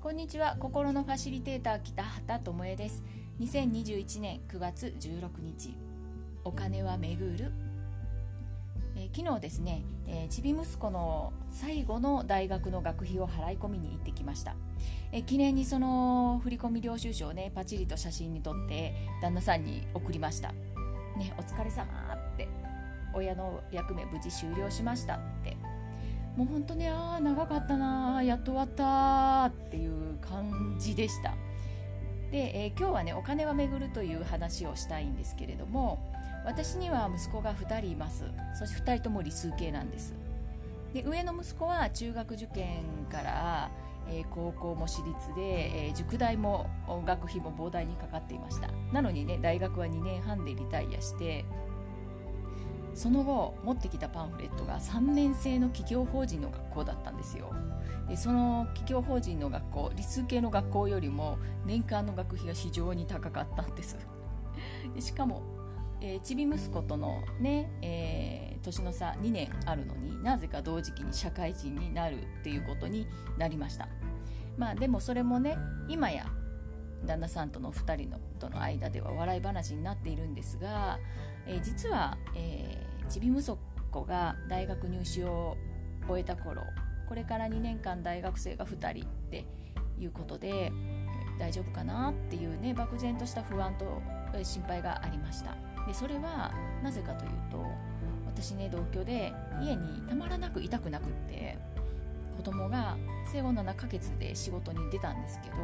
こんにちは。心のファシリテーター北畑智恵です。2021年9月16日。お金は巡る。えー、昨日ですね、えー、ちび息子の最後の大学の学費を払い込みに行ってきました、えー、記念にその振込領収書をねパチリと写真に撮って旦那さんに送りました。ねお疲れ様って。親の役目無事終了しましたって。もう本当にああ長かったなやっと終わったっていう感じでした。で、えー、今日はねお金は巡るという話をしたいんですけれども私には息子が2人います。そして2人とも理数系なんです。で上の息子は中学受験から、えー、高校も私立で、えー、塾代も学費も膨大にかかっていました。なのにね大学は2年半でリタイアしてその後持ってきたパンフレットが3年生の企業法人の学校だったんですよ。でその企業法人の学校理数系の学校よりも年間の学費が非常に高かったんです。でしかもえー、ちび息子とのね、えー、年の差2年あるのになぜか同時期に社会人になるっていうことになりました。まあでもそれもね今や旦那さんとの2人のとの間では笑い話になっているんですが、えー、実は、えー、ちび息子が大学入試を終えた頃これから2年間大学生が2人っていうことで大丈夫かなっていうね漠然とした不安と心配がありました。でそれはなぜかというと私ね同居で家にたまらなく痛くなくって子供が生後7ヶ月で仕事に出たんですけど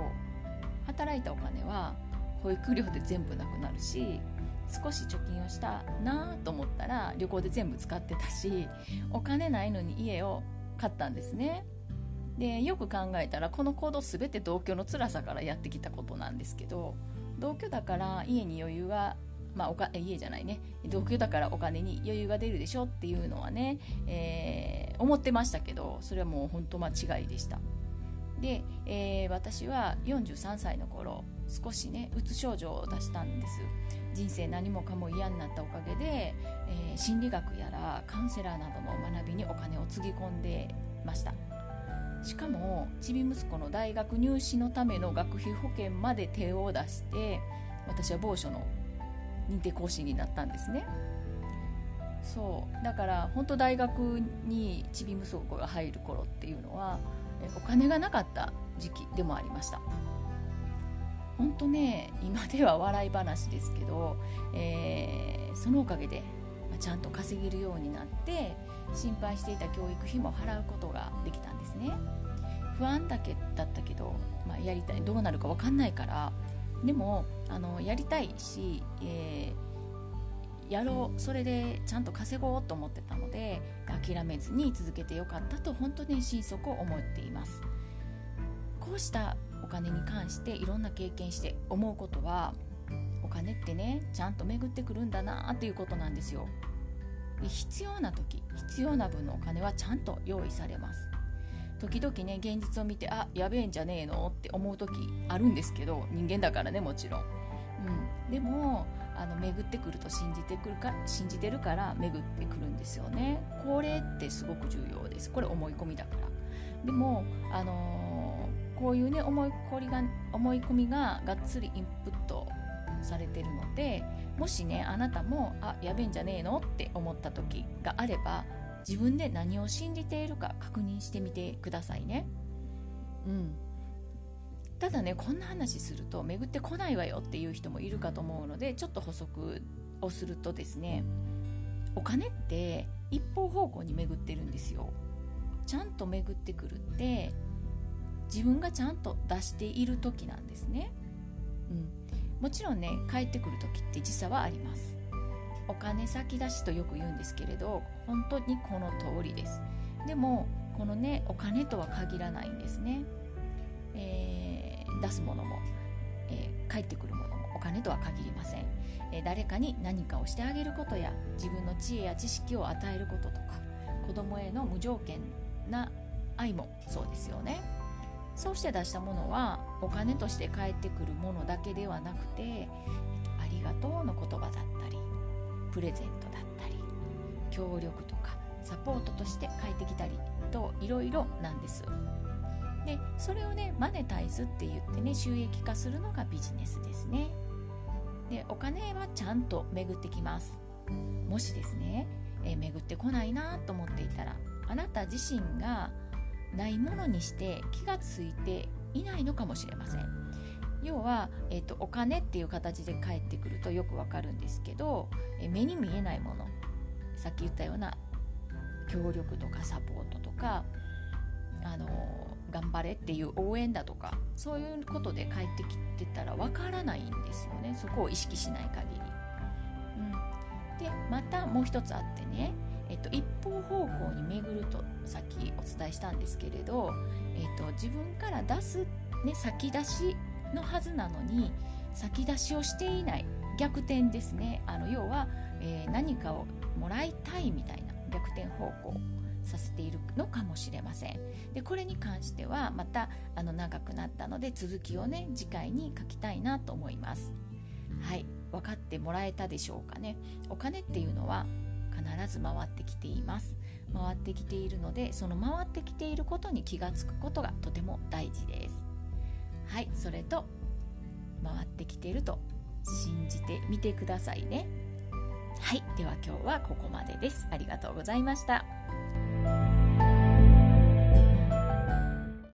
働いたお金は保育料で全部なくなるし少し貯金をしたなと思ったら旅行で全部使ってたしお金ないのに家を買ったんですね。でよく考えたらこの行動全て同居の辛さからやってきたことなんですけど同居だから家に余裕がまあ、おか家じゃないね。同居だからお金に余裕が出るでしょっていうのはね、えー、思ってましたけどそれはもう本当間違いでした。で、えー、私は43歳の頃少しねうつ症状を出したんです。人生何もかも嫌になったおかげで、えー、心理学やらカウンセラーなどの学びにお金をつぎ込んでました。しかもちび息子の大学入試のための学費保険まで手を出して私は某所の認定講師になったんですね。そう。だから本当大学にちび息子が入る頃っていうのはお金がなかった時期でもありました。本当ね今では笑い話ですけど、えー、そのおかげで、ま、ちゃんと稼げるようになって心配していた教育費も払うことができたんですね。不安だけだったけど、まあ、やりたいどうなるか分かんないからでもあのやりたいし、えー、やろう。それでちゃんと稼ごうと思ってたので諦めずに続けてよかったと本当に心底思っています。こうしたお金に関していろんな経験して思うことはお金ってねちゃんと巡ってくるんだなっていうことなんですよ。で必要な時必要な分のお金はちゃんと用意されます。時々ね現実を見てあやべえんじゃねえのって思う時あるんですけど人間だからねもちろん、うん、でもあの巡ってくると信じてくるか信じてるから巡ってくるんですよね。これってすごく重要です。これ思い込みだから。でもあのー、こういうね思いこりが思い込みががっつりインプットされてるのでもしねあなたもあやべえんじゃねえのって思った時があれば自分で何を信じているか確認してみてくださいね。うん、ただねこんな話すると巡ってこないわよっていう人もいるかと思うのでちょっと補足をするとですねお金って一方方向に巡ってるんですよ。ちゃんと巡ってくるって自分がちゃんと出している時なんですね。うん、もちろんね帰ってくる時って時差はあります。お金先出しとよく言うんですけれど本当にこの通りですでもこのねお金とは限らないんですね、えー、出すものも、えー、帰ってくるものもお金とは限りません、えー、誰かに何かをしてあげることや自分の知恵や知識を与えることとか子供への無条件な愛もそうですよね。そうして出したものはお金として返ってくるものだけではなくてありがとうの言葉だったりプレゼントだったり協力とかサポートとして帰ってきたりといろいろなんです。でそれをねマネタイズって言ってね収益化するのがビジネスですね。でお金はちゃんと巡ってきます。もしですね、え、巡ってこないなと思っていたらあなた自身がないものにして気がついていないのかもしれません。要は、えーと、お金っていう形で返ってくるとよくわかるんですけど、え、目に見えないもの。さっき言ったような協力とかサポートとか頑張れっていう応援だとかそういうことで帰ってきてたらわからないんですよね。そこを意識しない限り。うん、でまたもう一つあってね、えっと、一方方向に巡るとさっきお伝えしたんですけれど、えっと、自分から出す、ね、先出しのはずなのに先出しをしていない。逆転ですね。あの要は、えー、何かをもらいたいみたいな逆転方向。させているのかもしれません。でこれに関してはまたあの長くなったので続きをね次回に書きたいなと思います。はい。分かってもらえたでしょうかね。お金っていうのは必ず回ってきています。回ってきているのでその回ってきていることに気がつくことがとても大事です。はい。それと回ってきていると信じてみてくださいね。はい。では今日はここまでです。ありがとうございました。thank you